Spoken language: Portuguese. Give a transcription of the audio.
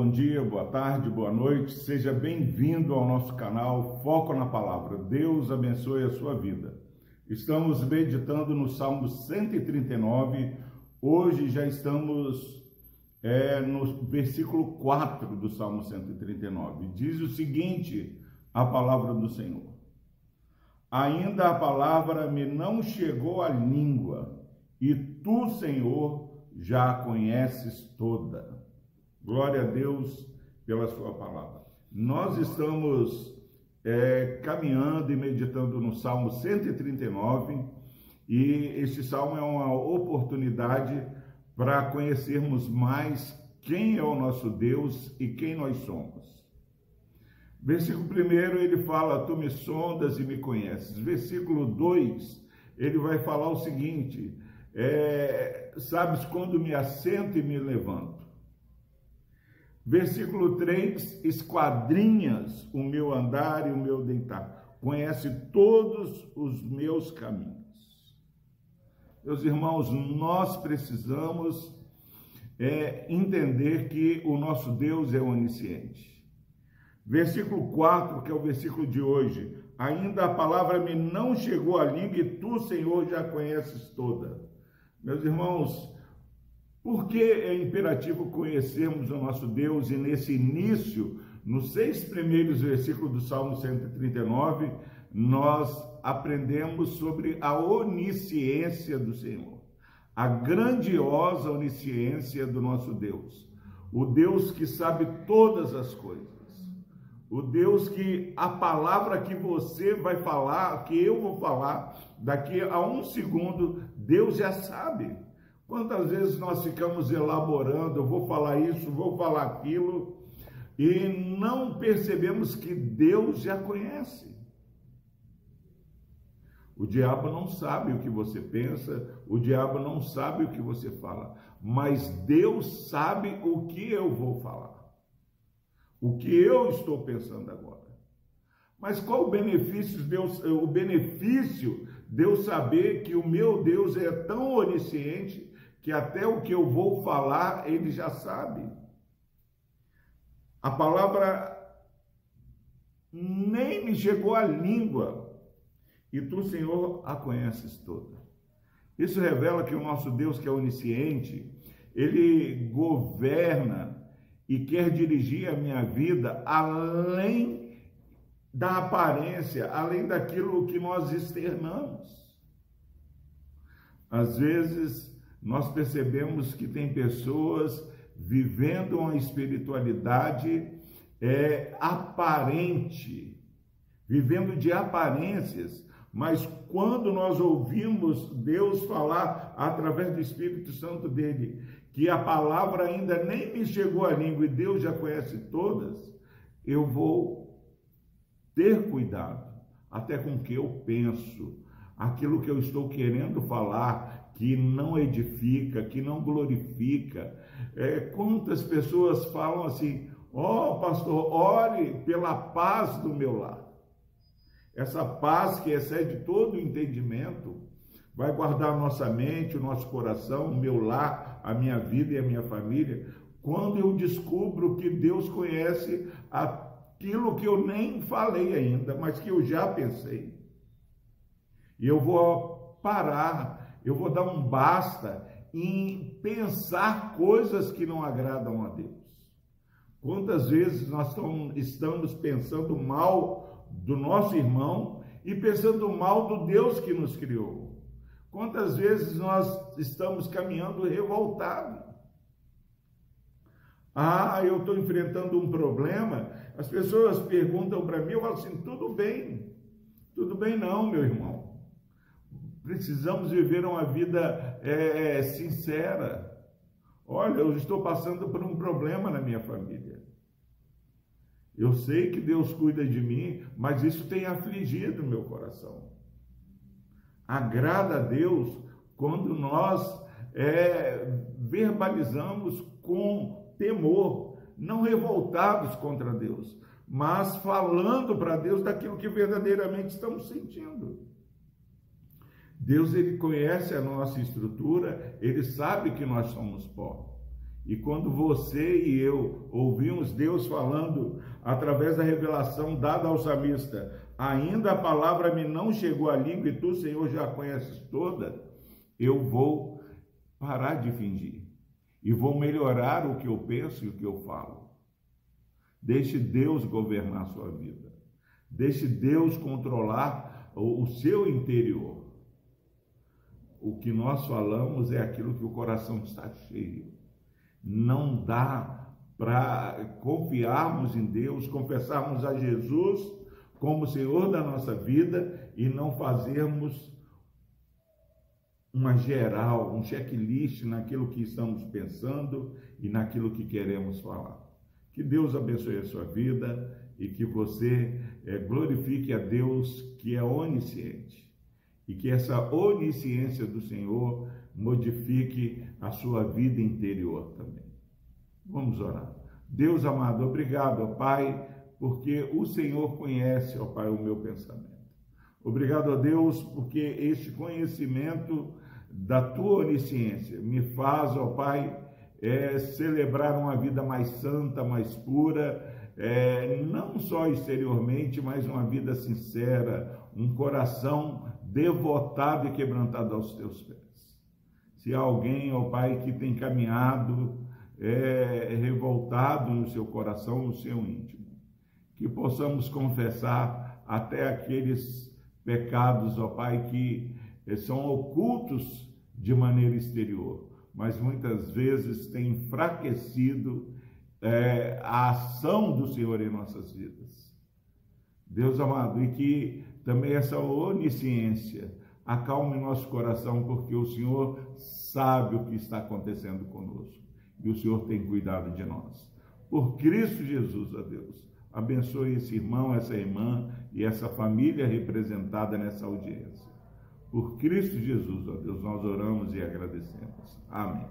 bom dia, boa tarde, boa noite. Seja bem-vindo ao nosso canal Foco na Palavra. Deus abençoe a sua vida. Estamos meditando no Salmo 139. Hoje já estamos é, no versículo 4 do Salmo 139. Diz o seguinte: a palavra do Senhor. Ainda a palavra me não chegou à língua, e tu, Senhor, já a conheces toda. Glória a Deus pela sua palavra. Nós estamos é, caminhando e meditando no Salmo 139 e este salmo é uma oportunidade para conhecermos mais quem é o nosso Deus e quem nós somos. Versículo 1 ele fala: Tu me sondas e me conheces. Versículo 2 ele vai falar o seguinte: é, Sabes quando me assento e me levanto. Versículo 3: Esquadrinhas o meu andar e o meu deitar, conhece todos os meus caminhos. Meus irmãos, nós precisamos é, entender que o nosso Deus é onisciente. Versículo 4, que é o versículo de hoje: Ainda a palavra me não chegou à língua e tu, Senhor, já conheces toda. Meus irmãos, por que é imperativo conhecermos o nosso Deus e nesse início, nos seis primeiros versículos do Salmo 139, nós aprendemos sobre a onisciência do Senhor, a grandiosa onisciência do nosso Deus, o Deus que sabe todas as coisas, o Deus que a palavra que você vai falar, que eu vou falar, daqui a um segundo, Deus já sabe. Quantas vezes nós ficamos elaborando, vou falar isso, vou falar aquilo, e não percebemos que Deus já conhece. O diabo não sabe o que você pensa, o diabo não sabe o que você fala, mas Deus sabe o que eu vou falar, o que eu estou pensando agora. Mas qual o benefício Deus, o benefício de eu saber que o meu Deus é tão onisciente que até o que eu vou falar ele já sabe. A palavra nem me chegou à língua, e tu, Senhor, a conheces toda. Isso revela que o nosso Deus, que é onisciente, ele governa e quer dirigir a minha vida além da aparência, além daquilo que nós externamos. Às vezes, nós percebemos que tem pessoas vivendo uma espiritualidade é, aparente, vivendo de aparências, mas quando nós ouvimos Deus falar através do Espírito Santo dele, que a palavra ainda nem me chegou à língua e Deus já conhece todas, eu vou ter cuidado até com o que eu penso, aquilo que eu estou querendo falar, que não edifica, que não glorifica. É, quantas pessoas falam assim: ó oh, pastor, ore pela paz do meu lar. Essa paz que excede todo o entendimento vai guardar nossa mente, o nosso coração, o meu lar, a minha vida e a minha família. Quando eu descubro que Deus conhece aquilo que eu nem falei ainda, mas que eu já pensei. E eu vou parar eu vou dar um basta em pensar coisas que não agradam a Deus. Quantas vezes nós estamos pensando mal do nosso irmão e pensando mal do Deus que nos criou? Quantas vezes nós estamos caminhando revoltados? Ah, eu estou enfrentando um problema. As pessoas perguntam para mim, eu falo assim: tudo bem, tudo bem, não, meu irmão. Precisamos viver uma vida é, é, sincera. Olha, eu estou passando por um problema na minha família. Eu sei que Deus cuida de mim, mas isso tem afligido meu coração. Agrada a Deus quando nós é, verbalizamos com temor, não revoltados contra Deus, mas falando para Deus daquilo que verdadeiramente estamos sentindo. Deus ele conhece a nossa estrutura, ele sabe que nós somos pó. E quando você e eu ouvimos Deus falando através da revelação dada ao samista, ainda a palavra me não chegou à língua e tu, Senhor, já a conheces toda, eu vou parar de fingir e vou melhorar o que eu penso e o que eu falo. Deixe Deus governar a sua vida. Deixe Deus controlar o seu interior. O que nós falamos é aquilo que o coração está cheio. Não dá para confiarmos em Deus, confessarmos a Jesus como Senhor da nossa vida e não fazermos uma geral, um checklist naquilo que estamos pensando e naquilo que queremos falar. Que Deus abençoe a sua vida e que você é, glorifique a Deus que é onisciente e que essa onisciência do Senhor modifique a sua vida interior também. Vamos orar. Deus amado, obrigado, ó Pai, porque o Senhor conhece, ó Pai, o meu pensamento. Obrigado a Deus, porque este conhecimento da tua onisciência me faz, ó Pai, é, celebrar uma vida mais santa, mais pura, é, não só exteriormente, mas uma vida sincera, um coração devotado e quebrantado aos teus pés. Se alguém, ó Pai, que tem caminhado é, revoltado no seu coração, no seu íntimo, que possamos confessar até aqueles pecados, ó Pai, que eh, são ocultos de maneira exterior, mas muitas vezes têm enfraquecido é, a ação do Senhor em nossas vidas. Deus amado, e que também essa onisciência. Acalme nosso coração, porque o Senhor sabe o que está acontecendo conosco e o Senhor tem cuidado de nós. Por Cristo Jesus, a Deus, abençoe esse irmão, essa irmã e essa família representada nessa audiência. Por Cristo Jesus, ó Deus, nós oramos e agradecemos. Amém.